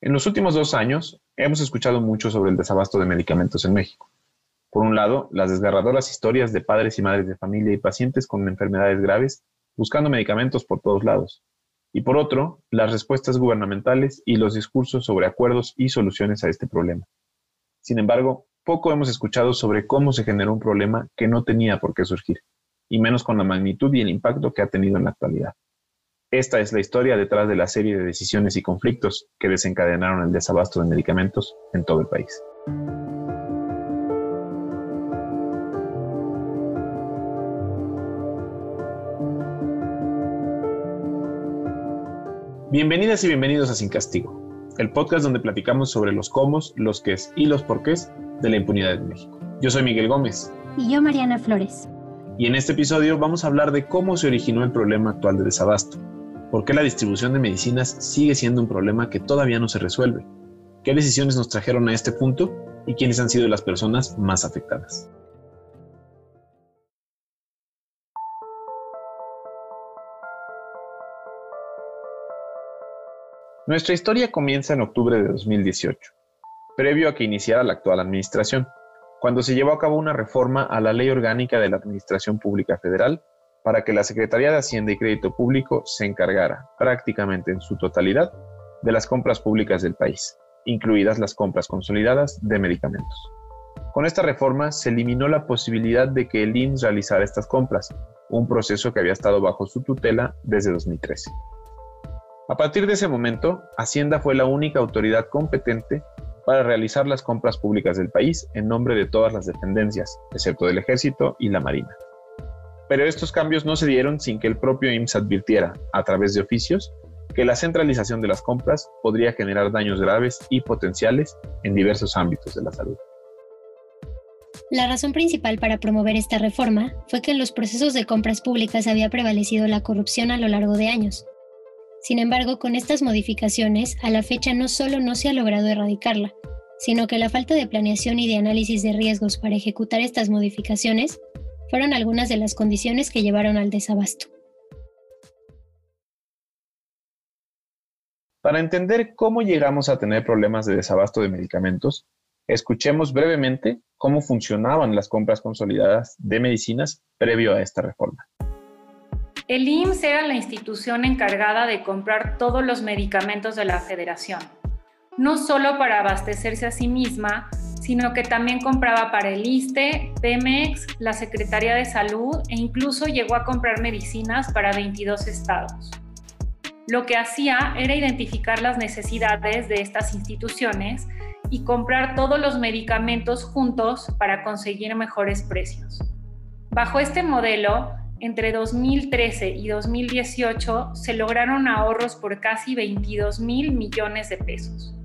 En los últimos dos años hemos escuchado mucho sobre el desabasto de medicamentos en México. Por un lado, las desgarradoras historias de padres y madres de familia y pacientes con enfermedades graves buscando medicamentos por todos lados. Y por otro, las respuestas gubernamentales y los discursos sobre acuerdos y soluciones a este problema. Sin embargo, poco hemos escuchado sobre cómo se generó un problema que no tenía por qué surgir, y menos con la magnitud y el impacto que ha tenido en la actualidad. Esta es la historia detrás de la serie de decisiones y conflictos que desencadenaron el desabasto de medicamentos en todo el país. Bienvenidas y bienvenidos a Sin Castigo, el podcast donde platicamos sobre los cómo, los qués y los porqués de la impunidad en México. Yo soy Miguel Gómez. Y yo Mariana Flores. Y en este episodio vamos a hablar de cómo se originó el problema actual de desabasto, por qué la distribución de medicinas sigue siendo un problema que todavía no se resuelve, qué decisiones nos trajeron a este punto y quiénes han sido las personas más afectadas. Nuestra historia comienza en octubre de 2018, previo a que iniciara la actual administración, cuando se llevó a cabo una reforma a la Ley Orgánica de la Administración Pública Federal para que la Secretaría de Hacienda y Crédito Público se encargara, prácticamente en su totalidad, de las compras públicas del país, incluidas las compras consolidadas de medicamentos. Con esta reforma se eliminó la posibilidad de que el IMSS realizara estas compras, un proceso que había estado bajo su tutela desde 2013. A partir de ese momento, Hacienda fue la única autoridad competente para realizar las compras públicas del país en nombre de todas las dependencias, excepto del Ejército y la Marina. Pero estos cambios no se dieron sin que el propio IMSS advirtiera, a través de oficios, que la centralización de las compras podría generar daños graves y potenciales en diversos ámbitos de la salud. La razón principal para promover esta reforma fue que en los procesos de compras públicas había prevalecido la corrupción a lo largo de años, sin embargo, con estas modificaciones, a la fecha no solo no se ha logrado erradicarla, sino que la falta de planeación y de análisis de riesgos para ejecutar estas modificaciones fueron algunas de las condiciones que llevaron al desabasto. Para entender cómo llegamos a tener problemas de desabasto de medicamentos, escuchemos brevemente cómo funcionaban las compras consolidadas de medicinas previo a esta reforma. El IMSS era la institución encargada de comprar todos los medicamentos de la federación, no solo para abastecerse a sí misma, sino que también compraba para el ISTE, Pemex, la Secretaría de Salud e incluso llegó a comprar medicinas para 22 estados. Lo que hacía era identificar las necesidades de estas instituciones y comprar todos los medicamentos juntos para conseguir mejores precios. Bajo este modelo, entre 2013 y 2018 se lograron ahorros por casi 22 mil millones de pesos.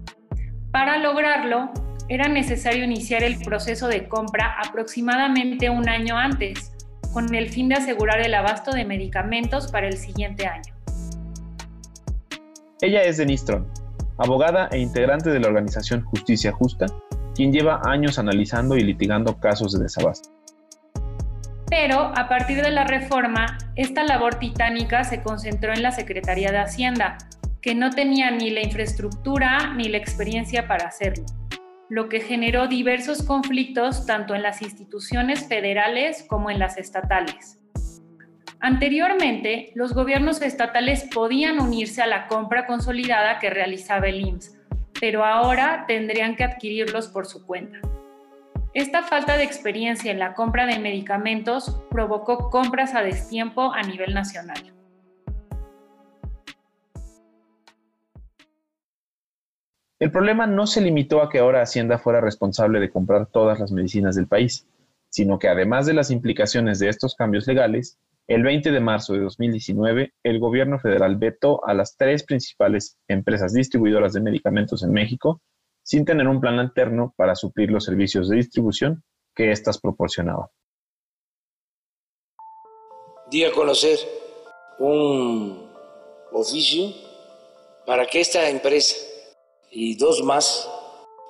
Para lograrlo, era necesario iniciar el proceso de compra aproximadamente un año antes, con el fin de asegurar el abasto de medicamentos para el siguiente año. Ella es Denise Tron, abogada e integrante de la organización Justicia Justa, quien lleva años analizando y litigando casos de desabasto. Pero a partir de la reforma, esta labor titánica se concentró en la Secretaría de Hacienda, que no tenía ni la infraestructura ni la experiencia para hacerlo, lo que generó diversos conflictos tanto en las instituciones federales como en las estatales. Anteriormente, los gobiernos estatales podían unirse a la compra consolidada que realizaba el IMSS, pero ahora tendrían que adquirirlos por su cuenta. Esta falta de experiencia en la compra de medicamentos provocó compras a destiempo a nivel nacional. El problema no se limitó a que ahora Hacienda fuera responsable de comprar todas las medicinas del país, sino que además de las implicaciones de estos cambios legales, el 20 de marzo de 2019, el gobierno federal vetó a las tres principales empresas distribuidoras de medicamentos en México sin tener un plan alterno para suplir los servicios de distribución que éstas proporcionaban. Di a conocer un oficio para que esta empresa y dos más,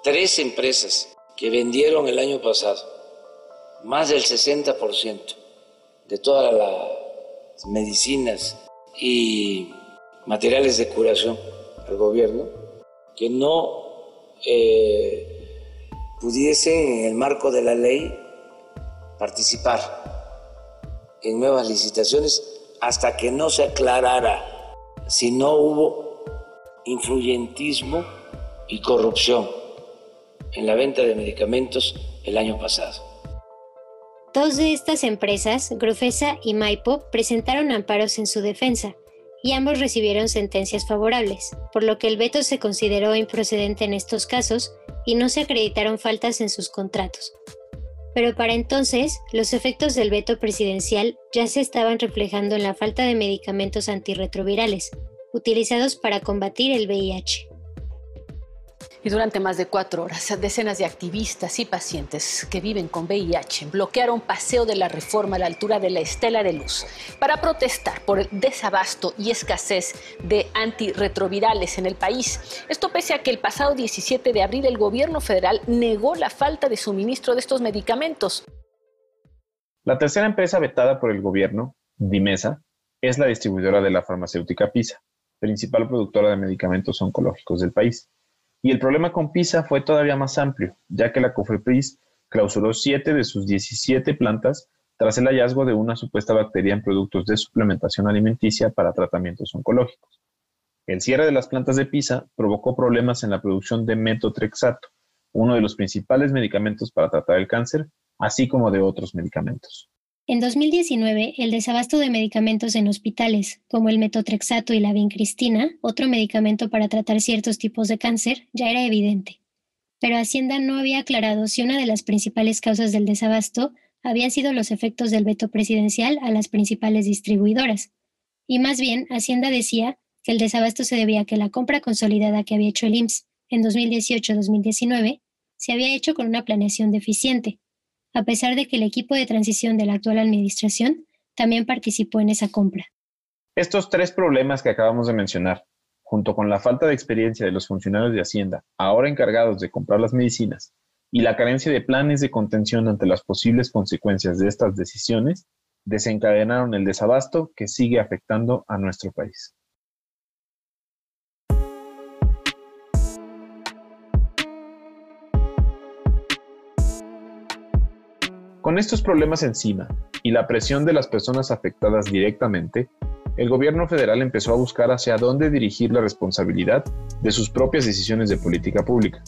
tres empresas que vendieron el año pasado más del 60% de todas las medicinas y materiales de curación al gobierno, que no eh, pudiesen en el marco de la ley participar en nuevas licitaciones hasta que no se aclarara si no hubo influyentismo y corrupción en la venta de medicamentos el año pasado. Dos de estas empresas, Grufesa y Maipo, presentaron amparos en su defensa y ambos recibieron sentencias favorables, por lo que el veto se consideró improcedente en estos casos y no se acreditaron faltas en sus contratos. Pero para entonces, los efectos del veto presidencial ya se estaban reflejando en la falta de medicamentos antirretrovirales, utilizados para combatir el VIH. Y durante más de cuatro horas, decenas de activistas y pacientes que viven con VIH bloquearon Paseo de la Reforma a la altura de la Estela de Luz para protestar por el desabasto y escasez de antirretrovirales en el país. Esto pese a que el pasado 17 de abril el gobierno federal negó la falta de suministro de estos medicamentos. La tercera empresa vetada por el gobierno, Dimesa, es la distribuidora de la farmacéutica PISA, principal productora de medicamentos oncológicos del país. Y el problema con PISA fue todavía más amplio, ya que la COFEPRIS clausuró siete de sus 17 plantas tras el hallazgo de una supuesta bacteria en productos de suplementación alimenticia para tratamientos oncológicos. El cierre de las plantas de PISA provocó problemas en la producción de metotrexato, uno de los principales medicamentos para tratar el cáncer, así como de otros medicamentos. En 2019, el desabasto de medicamentos en hospitales, como el metotrexato y la vincristina, otro medicamento para tratar ciertos tipos de cáncer, ya era evidente. Pero Hacienda no había aclarado si una de las principales causas del desabasto habían sido los efectos del veto presidencial a las principales distribuidoras. Y más bien, Hacienda decía que el desabasto se debía a que la compra consolidada que había hecho el IMSS en 2018-2019 se había hecho con una planeación deficiente, a pesar de que el equipo de transición de la actual administración también participó en esa compra. Estos tres problemas que acabamos de mencionar, junto con la falta de experiencia de los funcionarios de Hacienda, ahora encargados de comprar las medicinas, y la carencia de planes de contención ante las posibles consecuencias de estas decisiones, desencadenaron el desabasto que sigue afectando a nuestro país. Con estos problemas encima y la presión de las personas afectadas directamente, el gobierno federal empezó a buscar hacia dónde dirigir la responsabilidad de sus propias decisiones de política pública.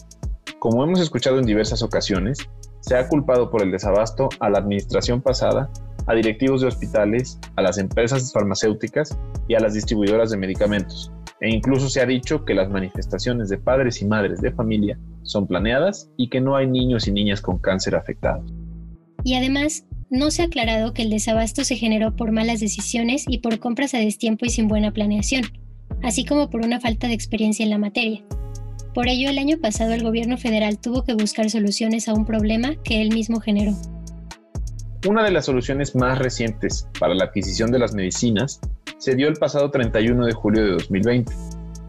Como hemos escuchado en diversas ocasiones, se ha culpado por el desabasto a la administración pasada, a directivos de hospitales, a las empresas farmacéuticas y a las distribuidoras de medicamentos, e incluso se ha dicho que las manifestaciones de padres y madres de familia son planeadas y que no hay niños y niñas con cáncer afectados y además no se ha aclarado que el desabasto se generó por malas decisiones y por compras a destiempo y sin buena planeación, así como por una falta de experiencia en la materia. Por ello, el año pasado el gobierno federal tuvo que buscar soluciones a un problema que él mismo generó. Una de las soluciones más recientes para la adquisición de las medicinas se dio el pasado 31 de julio de 2020,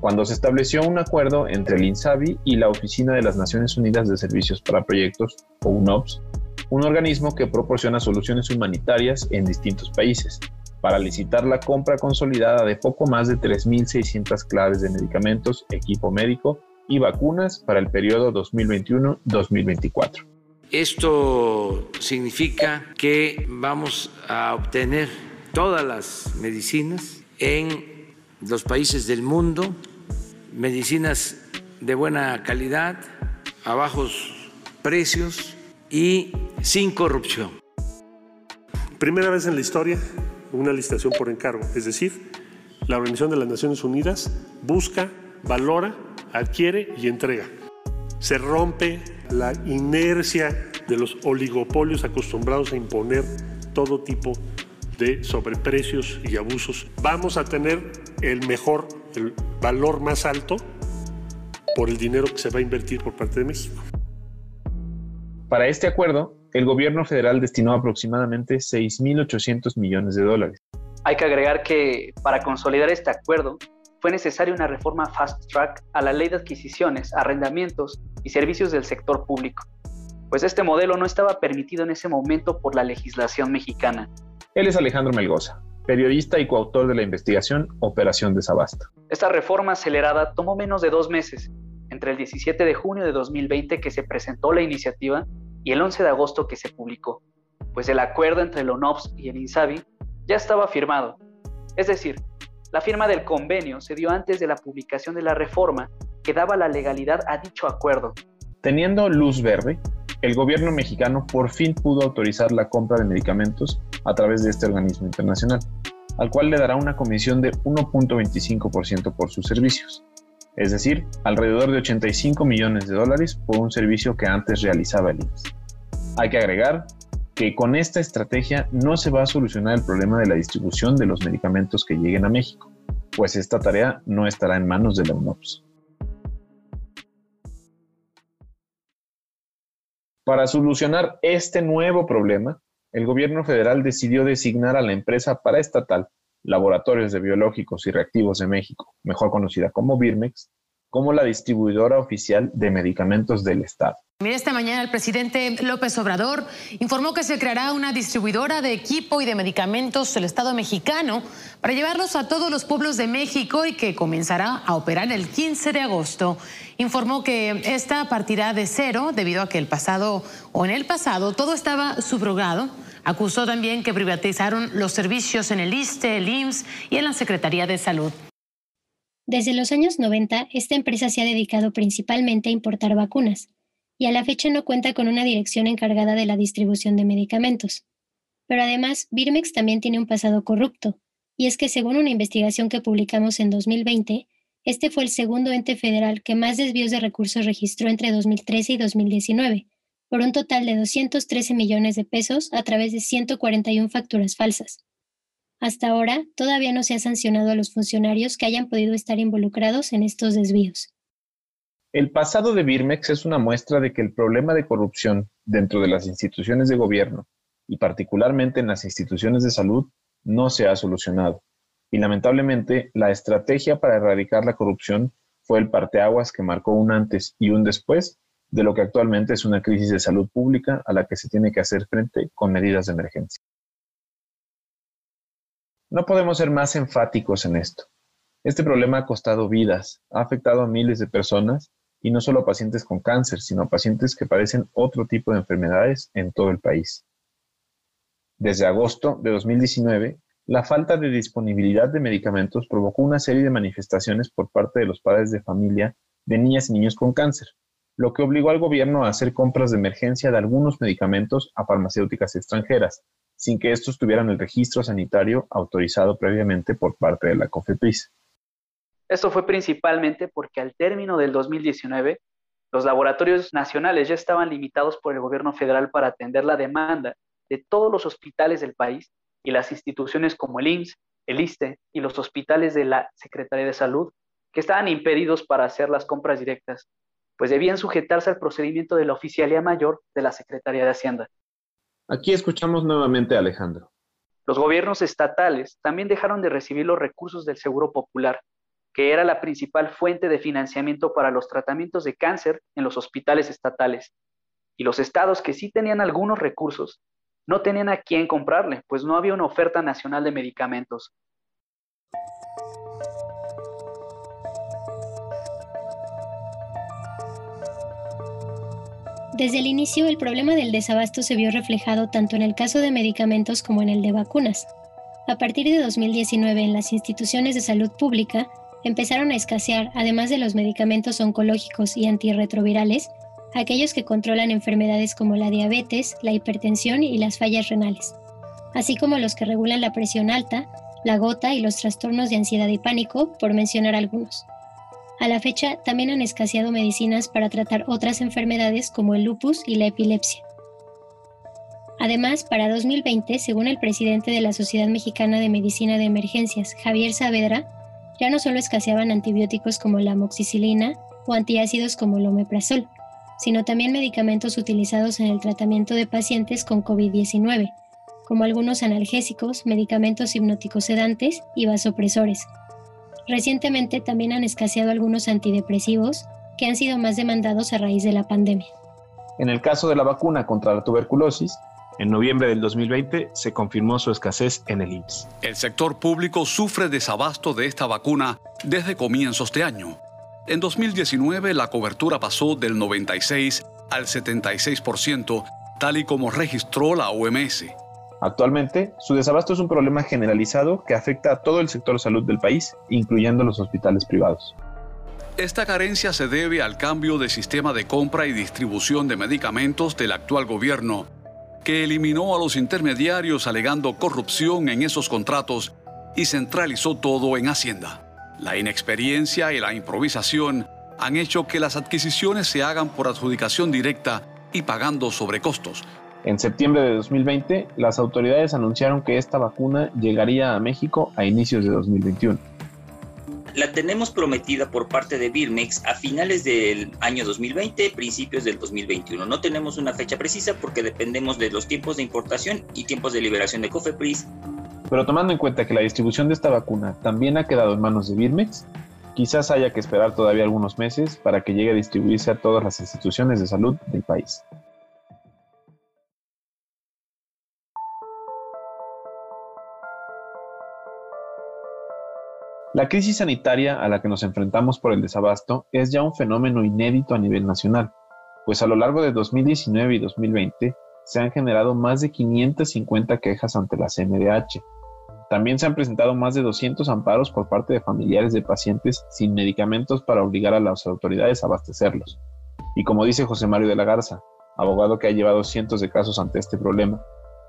cuando se estableció un acuerdo entre el INSABI y la Oficina de las Naciones Unidas de Servicios para Proyectos, o UNOPS, un organismo que proporciona soluciones humanitarias en distintos países, para licitar la compra consolidada de poco más de 3.600 claves de medicamentos, equipo médico y vacunas para el periodo 2021-2024. Esto significa que vamos a obtener todas las medicinas en los países del mundo, medicinas de buena calidad, a bajos precios y sin corrupción. Primera vez en la historia una licitación por encargo, es decir, la Organización de las Naciones Unidas busca, valora, adquiere y entrega. Se rompe la inercia de los oligopolios acostumbrados a imponer todo tipo de sobreprecios y abusos. Vamos a tener el mejor, el valor más alto por el dinero que se va a invertir por parte de México. Para este acuerdo, el gobierno federal destinó aproximadamente 6.800 millones de dólares. Hay que agregar que para consolidar este acuerdo fue necesaria una reforma fast track a la ley de adquisiciones, arrendamientos y servicios del sector público, pues este modelo no estaba permitido en ese momento por la legislación mexicana. Él es Alejandro Melgoza, periodista y coautor de la investigación Operación Desabasto. Esta reforma acelerada tomó menos de dos meses entre el 17 de junio de 2020 que se presentó la iniciativa y el 11 de agosto que se publicó, pues el acuerdo entre el ONOPS y el INSABI ya estaba firmado. Es decir, la firma del convenio se dio antes de la publicación de la reforma que daba la legalidad a dicho acuerdo. Teniendo luz verde, el gobierno mexicano por fin pudo autorizar la compra de medicamentos a través de este organismo internacional, al cual le dará una comisión de 1.25% por sus servicios, es decir, alrededor de 85 millones de dólares por un servicio que antes realizaba el IMSS. Hay que agregar que con esta estrategia no se va a solucionar el problema de la distribución de los medicamentos que lleguen a México, pues esta tarea no estará en manos de la UNOPS. Para solucionar este nuevo problema, el gobierno federal decidió designar a la empresa paraestatal Laboratorios de Biológicos y Reactivos de México, mejor conocida como Birmex, como la distribuidora oficial de medicamentos del Estado. Mira, esta mañana el presidente López Obrador informó que se creará una distribuidora de equipo y de medicamentos del Estado mexicano para llevarlos a todos los pueblos de México y que comenzará a operar el 15 de agosto. Informó que esta partirá de cero debido a que el pasado o en el pasado todo estaba subrogado. Acusó también que privatizaron los servicios en el ISTE, el IMSS y en la Secretaría de Salud. Desde los años 90, esta empresa se ha dedicado principalmente a importar vacunas y a la fecha no cuenta con una dirección encargada de la distribución de medicamentos. Pero además, Birmex también tiene un pasado corrupto, y es que según una investigación que publicamos en 2020, este fue el segundo ente federal que más desvíos de recursos registró entre 2013 y 2019, por un total de 213 millones de pesos a través de 141 facturas falsas. Hasta ahora, todavía no se ha sancionado a los funcionarios que hayan podido estar involucrados en estos desvíos. El pasado de Birmex es una muestra de que el problema de corrupción dentro de las instituciones de gobierno y particularmente en las instituciones de salud no se ha solucionado. Y lamentablemente la estrategia para erradicar la corrupción fue el parteaguas que marcó un antes y un después de lo que actualmente es una crisis de salud pública a la que se tiene que hacer frente con medidas de emergencia. No podemos ser más enfáticos en esto. Este problema ha costado vidas, ha afectado a miles de personas y no solo a pacientes con cáncer, sino a pacientes que padecen otro tipo de enfermedades en todo el país. Desde agosto de 2019, la falta de disponibilidad de medicamentos provocó una serie de manifestaciones por parte de los padres de familia de niñas y niños con cáncer, lo que obligó al gobierno a hacer compras de emergencia de algunos medicamentos a farmacéuticas extranjeras, sin que estos tuvieran el registro sanitario autorizado previamente por parte de la COFEPRIS. Esto fue principalmente porque al término del 2019, los laboratorios nacionales ya estaban limitados por el gobierno federal para atender la demanda de todos los hospitales del país y las instituciones como el IMSS, el ISTE y los hospitales de la Secretaría de Salud, que estaban impedidos para hacer las compras directas, pues debían sujetarse al procedimiento de la Oficialía Mayor de la Secretaría de Hacienda. Aquí escuchamos nuevamente a Alejandro. Los gobiernos estatales también dejaron de recibir los recursos del Seguro Popular que era la principal fuente de financiamiento para los tratamientos de cáncer en los hospitales estatales. Y los estados que sí tenían algunos recursos no tenían a quién comprarle, pues no había una oferta nacional de medicamentos. Desde el inicio, el problema del desabasto se vio reflejado tanto en el caso de medicamentos como en el de vacunas. A partir de 2019, en las instituciones de salud pública, empezaron a escasear, además de los medicamentos oncológicos y antirretrovirales, aquellos que controlan enfermedades como la diabetes, la hipertensión y las fallas renales, así como los que regulan la presión alta, la gota y los trastornos de ansiedad y pánico, por mencionar algunos. A la fecha también han escaseado medicinas para tratar otras enfermedades como el lupus y la epilepsia. Además, para 2020, según el presidente de la Sociedad Mexicana de Medicina de Emergencias, Javier Saavedra, ya no solo escaseaban antibióticos como la amoxicilina o antiácidos como el omeprazol, sino también medicamentos utilizados en el tratamiento de pacientes con COVID-19, como algunos analgésicos, medicamentos hipnóticos sedantes y vasopresores. Recientemente también han escaseado algunos antidepresivos que han sido más demandados a raíz de la pandemia. En el caso de la vacuna contra la tuberculosis, en noviembre del 2020 se confirmó su escasez en el IMSS. El sector público sufre desabasto de esta vacuna desde comienzos de año. En 2019 la cobertura pasó del 96 al 76%, tal y como registró la OMS. Actualmente, su desabasto es un problema generalizado que afecta a todo el sector salud del país, incluyendo los hospitales privados. Esta carencia se debe al cambio de sistema de compra y distribución de medicamentos del actual gobierno, que eliminó a los intermediarios alegando corrupción en esos contratos y centralizó todo en Hacienda. La inexperiencia y la improvisación han hecho que las adquisiciones se hagan por adjudicación directa y pagando sobrecostos, en septiembre de 2020, las autoridades anunciaron que esta vacuna llegaría a México a inicios de 2021. La tenemos prometida por parte de Birmex a finales del año 2020, principios del 2021. No tenemos una fecha precisa porque dependemos de los tiempos de importación y tiempos de liberación de Cofepris. Pero tomando en cuenta que la distribución de esta vacuna también ha quedado en manos de Birmex, quizás haya que esperar todavía algunos meses para que llegue a distribuirse a todas las instituciones de salud del país. La crisis sanitaria a la que nos enfrentamos por el desabasto es ya un fenómeno inédito a nivel nacional, pues a lo largo de 2019 y 2020 se han generado más de 550 quejas ante la CNDH. También se han presentado más de 200 amparos por parte de familiares de pacientes sin medicamentos para obligar a las autoridades a abastecerlos. Y como dice José Mario de la Garza, abogado que ha llevado cientos de casos ante este problema,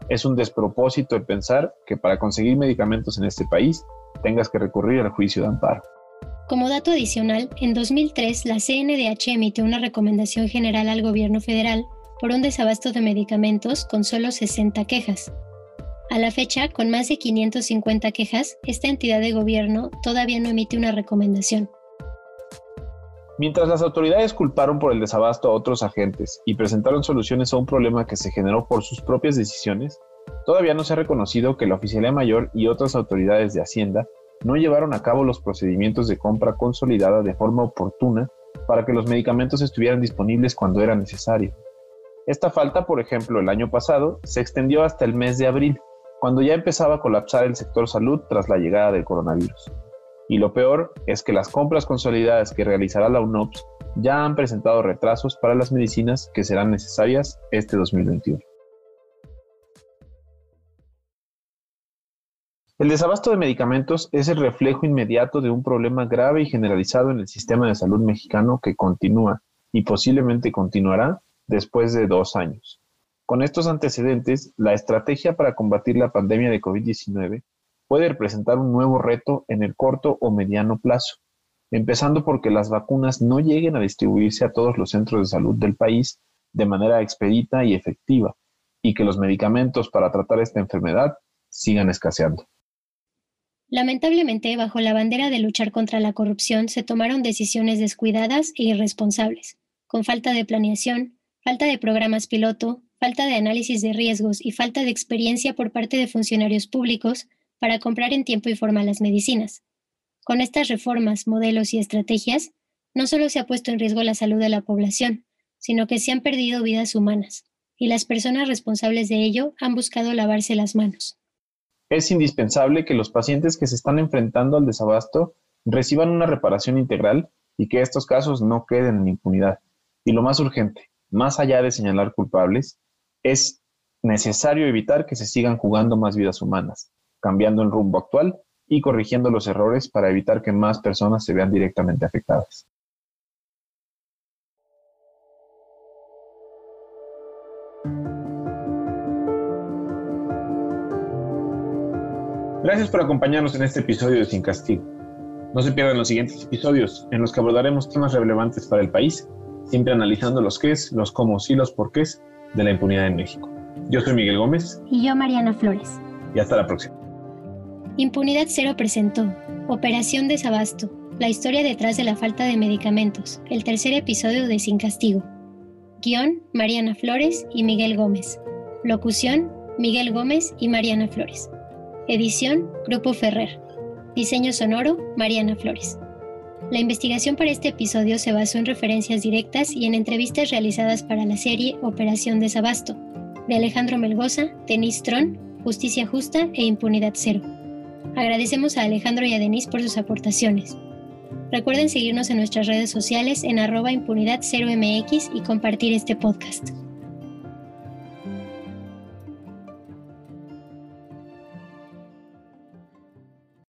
es un despropósito el pensar que para conseguir medicamentos en este país tengas que recurrir al juicio de amparo. Como dato adicional, en 2003 la CNDH emitió una recomendación general al gobierno federal por un desabasto de medicamentos con solo 60 quejas. A la fecha, con más de 550 quejas, esta entidad de gobierno todavía no emite una recomendación. Mientras las autoridades culparon por el desabasto a otros agentes y presentaron soluciones a un problema que se generó por sus propias decisiones, Todavía no se ha reconocido que la Oficialía Mayor y otras autoridades de Hacienda no llevaron a cabo los procedimientos de compra consolidada de forma oportuna para que los medicamentos estuvieran disponibles cuando era necesario. Esta falta, por ejemplo, el año pasado, se extendió hasta el mes de abril, cuando ya empezaba a colapsar el sector salud tras la llegada del coronavirus. Y lo peor es que las compras consolidadas que realizará la UNOPS ya han presentado retrasos para las medicinas que serán necesarias este 2021. El desabasto de medicamentos es el reflejo inmediato de un problema grave y generalizado en el sistema de salud mexicano que continúa y posiblemente continuará después de dos años. Con estos antecedentes, la estrategia para combatir la pandemia de COVID-19 puede representar un nuevo reto en el corto o mediano plazo, empezando porque las vacunas no lleguen a distribuirse a todos los centros de salud del país de manera expedita y efectiva, y que los medicamentos para tratar esta enfermedad sigan escaseando. Lamentablemente, bajo la bandera de luchar contra la corrupción, se tomaron decisiones descuidadas e irresponsables, con falta de planeación, falta de programas piloto, falta de análisis de riesgos y falta de experiencia por parte de funcionarios públicos para comprar en tiempo y forma las medicinas. Con estas reformas, modelos y estrategias, no solo se ha puesto en riesgo la salud de la población, sino que se han perdido vidas humanas, y las personas responsables de ello han buscado lavarse las manos. Es indispensable que los pacientes que se están enfrentando al desabasto reciban una reparación integral y que estos casos no queden en impunidad. Y lo más urgente, más allá de señalar culpables, es necesario evitar que se sigan jugando más vidas humanas, cambiando el rumbo actual y corrigiendo los errores para evitar que más personas se vean directamente afectadas. Gracias por acompañarnos en este episodio de Sin Castigo. No se pierdan los siguientes episodios en los que abordaremos temas relevantes para el país, siempre analizando los qués, los cómo y los porqués de la impunidad en México. Yo soy Miguel Gómez. Y yo Mariana Flores. Y hasta la próxima. Impunidad Cero presentó Operación Desabasto, la historia detrás de la falta de medicamentos, el tercer episodio de Sin Castigo. Guión, Mariana Flores y Miguel Gómez. Locución, Miguel Gómez y Mariana Flores. Edición, Grupo Ferrer. Diseño sonoro, Mariana Flores. La investigación para este episodio se basó en referencias directas y en entrevistas realizadas para la serie Operación Desabasto, de Alejandro Melgoza, Denis Tron, Justicia Justa e Impunidad Cero. Agradecemos a Alejandro y a Denis por sus aportaciones. Recuerden seguirnos en nuestras redes sociales en arroba impunidad 0mx y compartir este podcast.